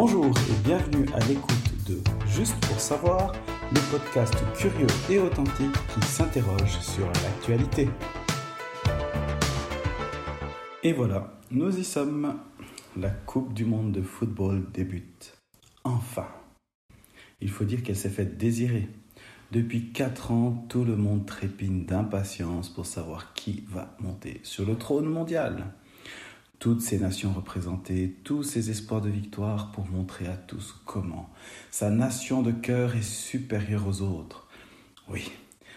Bonjour et bienvenue à l'écoute de Juste pour savoir, le podcast curieux et authentique qui s'interroge sur l'actualité. Et voilà, nous y sommes. La Coupe du Monde de football débute. Enfin. Il faut dire qu'elle s'est faite désirer. Depuis 4 ans, tout le monde trépine d'impatience pour savoir qui va monter sur le trône mondial toutes ces nations représentées, tous ces espoirs de victoire pour montrer à tous comment sa nation de cœur est supérieure aux autres. Oui,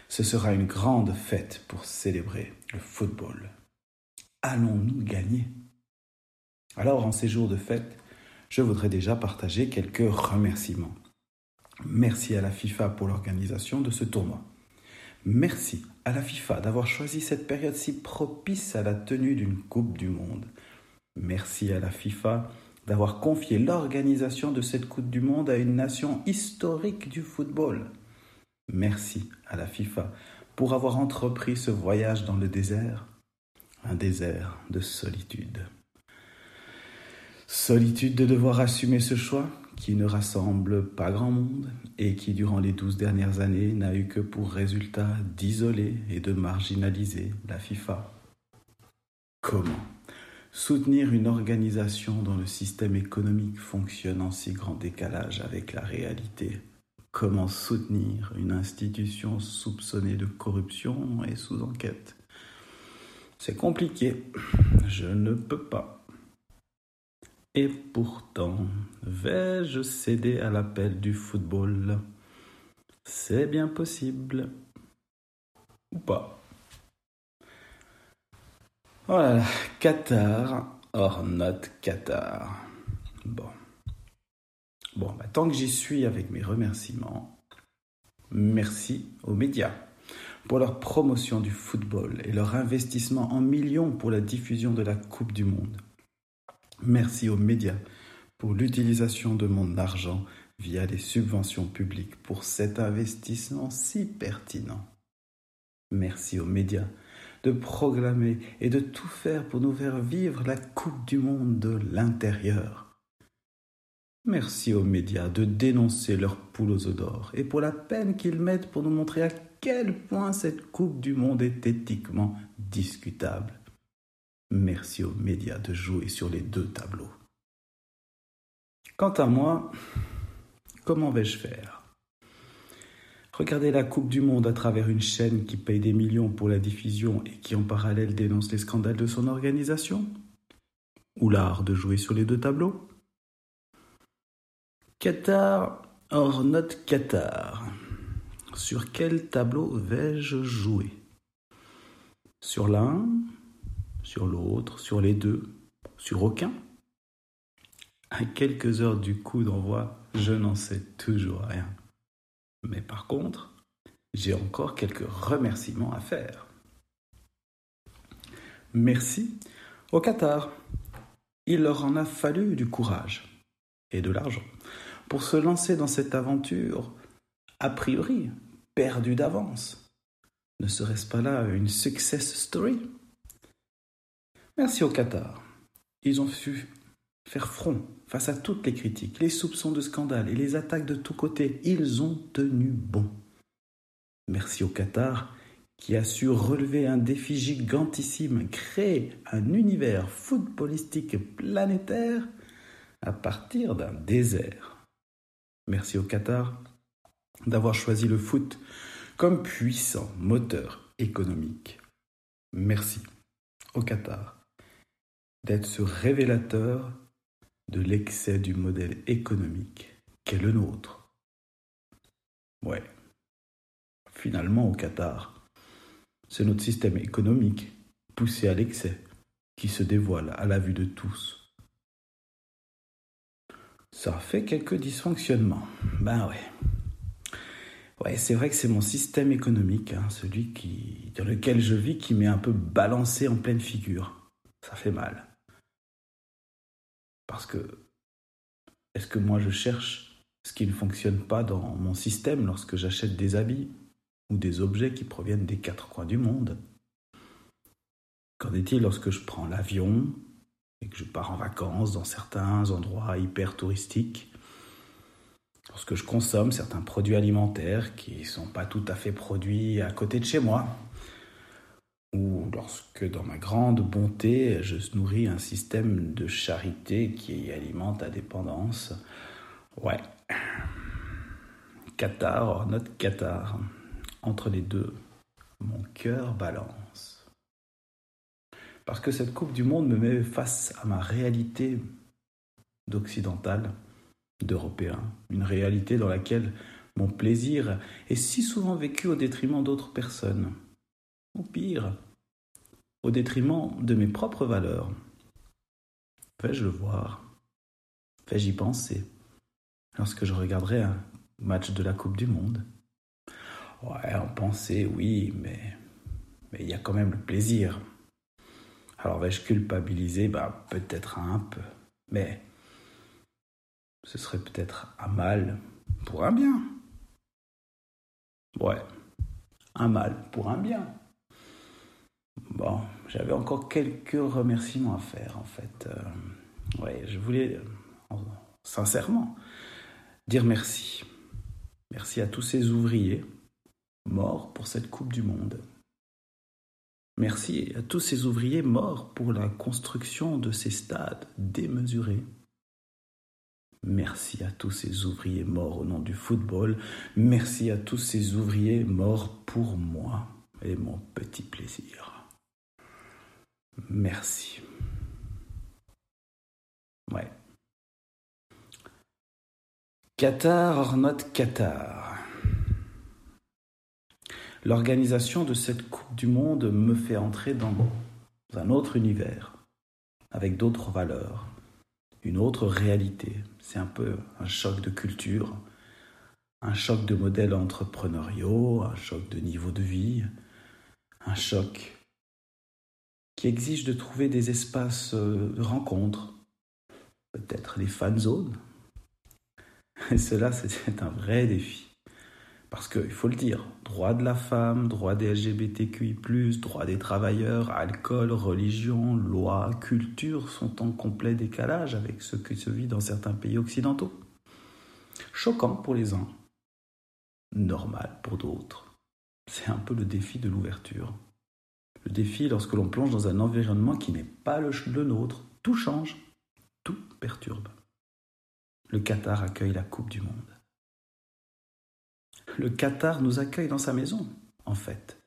ce sera une grande fête pour célébrer le football. Allons-nous gagner? Alors, en ces jours de fête, je voudrais déjà partager quelques remerciements. Merci à la FIFA pour l'organisation de ce tournoi. Merci à la FIFA d'avoir choisi cette période si propice à la tenue d'une Coupe du Monde. Merci à la FIFA d'avoir confié l'organisation de cette Coupe du Monde à une nation historique du football. Merci à la FIFA pour avoir entrepris ce voyage dans le désert, un désert de solitude. Solitude de devoir assumer ce choix qui ne rassemble pas grand monde et qui, durant les douze dernières années, n'a eu que pour résultat d'isoler et de marginaliser la FIFA. Comment Soutenir une organisation dont le système économique fonctionne en si grand décalage avec la réalité. Comment soutenir une institution soupçonnée de corruption et sous enquête C'est compliqué. Je ne peux pas. Et pourtant, vais-je céder à l'appel du football? C'est bien possible. Ou pas. Voilà, Qatar, or not Qatar. Bon. Bon, bah, tant que j'y suis avec mes remerciements, merci aux médias pour leur promotion du football et leur investissement en millions pour la diffusion de la Coupe du Monde. Merci aux médias pour l'utilisation de mon argent via les subventions publiques pour cet investissement si pertinent. Merci aux médias de proclamer et de tout faire pour nous faire vivre la Coupe du Monde de l'intérieur. Merci aux médias de dénoncer leurs poules aux œufs d'or et pour la peine qu'ils mettent pour nous montrer à quel point cette Coupe du Monde est éthiquement discutable. Merci aux médias de jouer sur les deux tableaux. Quant à moi, comment vais-je faire? Regarder la Coupe du Monde à travers une chaîne qui paye des millions pour la diffusion et qui en parallèle dénonce les scandales de son organisation Ou l'art de jouer sur les deux tableaux Qatar or not Qatar. Sur quel tableau vais-je jouer? Sur l'un Sur l'autre Sur les deux Sur aucun? À quelques heures du coup d'envoi, je n'en sais toujours rien. Mais par contre, j'ai encore quelques remerciements à faire. Merci au Qatar. Il leur en a fallu du courage et de l'argent pour se lancer dans cette aventure, a priori perdue d'avance. Ne serait-ce pas là une success story? Merci au Qatar. Ils ont su faire front face à toutes les critiques, les soupçons de scandale et les attaques de tous côtés. Ils ont tenu bon. Merci au Qatar qui a su relever un défi gigantissime, créer un univers footballistique planétaire à partir d'un désert. Merci au Qatar d'avoir choisi le foot comme puissant moteur économique. Merci au Qatar d'être ce révélateur de l'excès du modèle économique qu'est le nôtre. Ouais. Finalement, au Qatar, c'est notre système économique, poussé à l'excès, qui se dévoile à la vue de tous. Ça fait quelques dysfonctionnements. Ben ouais. Ouais, c'est vrai que c'est mon système économique, hein, celui qui, dans lequel je vis, qui m'est un peu balancé en pleine figure. Ça fait mal. Parce que est-ce que moi je cherche ce qui ne fonctionne pas dans mon système lorsque j'achète des habits ou des objets qui proviennent des quatre coins du monde? Qu'en est-il lorsque je prends l'avion et que je pars en vacances dans certains endroits hyper touristiques, lorsque je consomme certains produits alimentaires qui ne sont pas tout à fait produits à côté de chez moi, ou lorsque dans ma grande bonté, je nourris un système de charité qui alimente la dépendance. Ouais. Qatar, notre Qatar. Entre les deux, mon cœur balance. Parce que cette Coupe du Monde me met face à ma réalité d'occidental, d'européen. Une réalité dans laquelle mon plaisir est si souvent vécu au détriment d'autres personnes. Ou pire, au détriment de mes propres valeurs. Vais-je le voir? Vais-je y penser? Lorsque je regarderai un match de la Coupe du Monde? Ouais, en pensée, oui, mais mais il y a quand même le plaisir. Alors vais-je culpabiliser? Bah peut-être un peu, mais ce serait peut-être un mal pour un bien. Ouais, un mal pour un bien. Bon, j'avais encore quelques remerciements à faire en fait. Euh, je voulais euh, sincèrement dire merci. Merci à tous ces ouvriers morts pour cette Coupe du Monde. Merci à tous ces ouvriers morts pour la construction de ces stades démesurés. Merci à tous ces ouvriers morts au nom du football. Merci à tous ces ouvriers morts pour moi et mon petit plaisir. Merci. Ouais. Qatar or not Qatar. L'organisation de cette Coupe du Monde me fait entrer dans un autre univers, avec d'autres valeurs, une autre réalité. C'est un peu un choc de culture, un choc de modèles entrepreneuriaux, un choc de niveau de vie, un choc qui exige de trouver des espaces euh, de rencontre, peut-être les fan zones. Et cela, c'est un vrai défi. Parce qu'il faut le dire, droit de la femme, droit des LGBTQI, droit des travailleurs, alcool, religion, loi, culture sont en complet décalage avec ce qui se vit dans certains pays occidentaux. Choquant pour les uns, normal pour d'autres. C'est un peu le défi de l'ouverture. Le défi lorsque l'on plonge dans un environnement qui n'est pas le, nôtre. Tout change, tout perturbe. Le Qatar accueille la Coupe du Monde. Le Qatar nous accueille dans sa maison, en fait.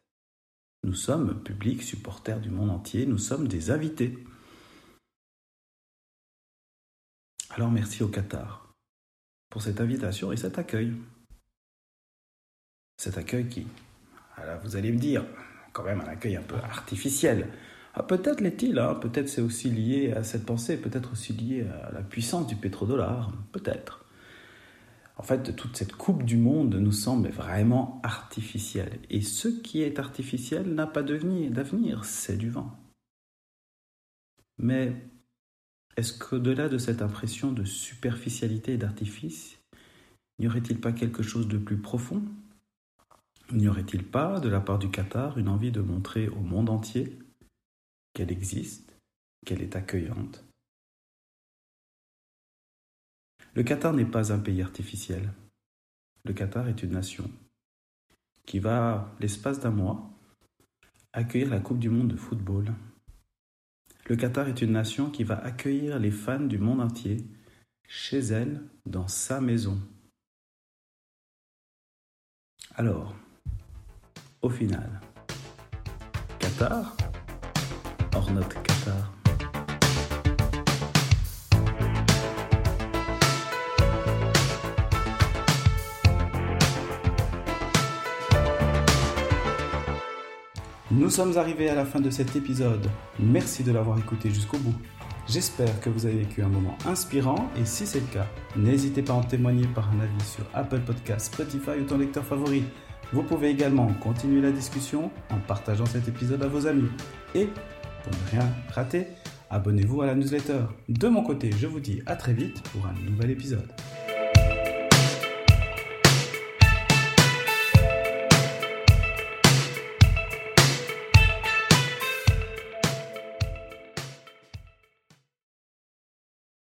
Nous sommes public, supporters du monde entier, nous sommes des invités. Alors merci au Qatar pour cette invitation et cet accueil. Cet accueil qui, alors vous allez me dire, quand même un accueil un peu artificiel. Ah, peut-être l'est-il, hein. peut-être c'est aussi lié à cette pensée, peut-être aussi lié à la puissance du pétrodollar, peut-être. En fait, toute cette coupe du monde nous semble vraiment artificielle. Et ce qui est artificiel n'a pas d'avenir, c'est du vent. Mais est-ce qu'au-delà de cette impression de superficialité et d'artifice, n'y aurait-il pas quelque chose de plus profond? N'y aurait-il pas, de la part du Qatar, une envie de montrer au monde entier qu'elle existe, qu'elle est accueillante? Le Qatar n'est pas un pays artificiel. Le Qatar est une nation qui va, l'espace d'un mois, accueillir la Coupe du Monde de football. Le Qatar est une nation qui va accueillir les fans du monde entier chez elle, dans sa maison. Alors, au final. Qatar? Or notre Qatar. Nous sommes arrivés à la fin de cet épisode. Merci de l'avoir écouté jusqu'au bout. J'espère que vous avez vécu un moment inspirant et si c'est le cas, n'hésitez pas à en témoigner par un avis sur Apple Podcasts, Spotify ou ton lecteur favori. Vous pouvez également continuer la discussion en partageant cet épisode à vos amis. Et, pour ne rien rater, abonnez-vous à la newsletter. De mon côté, je vous dis à très vite pour un nouvel épisode.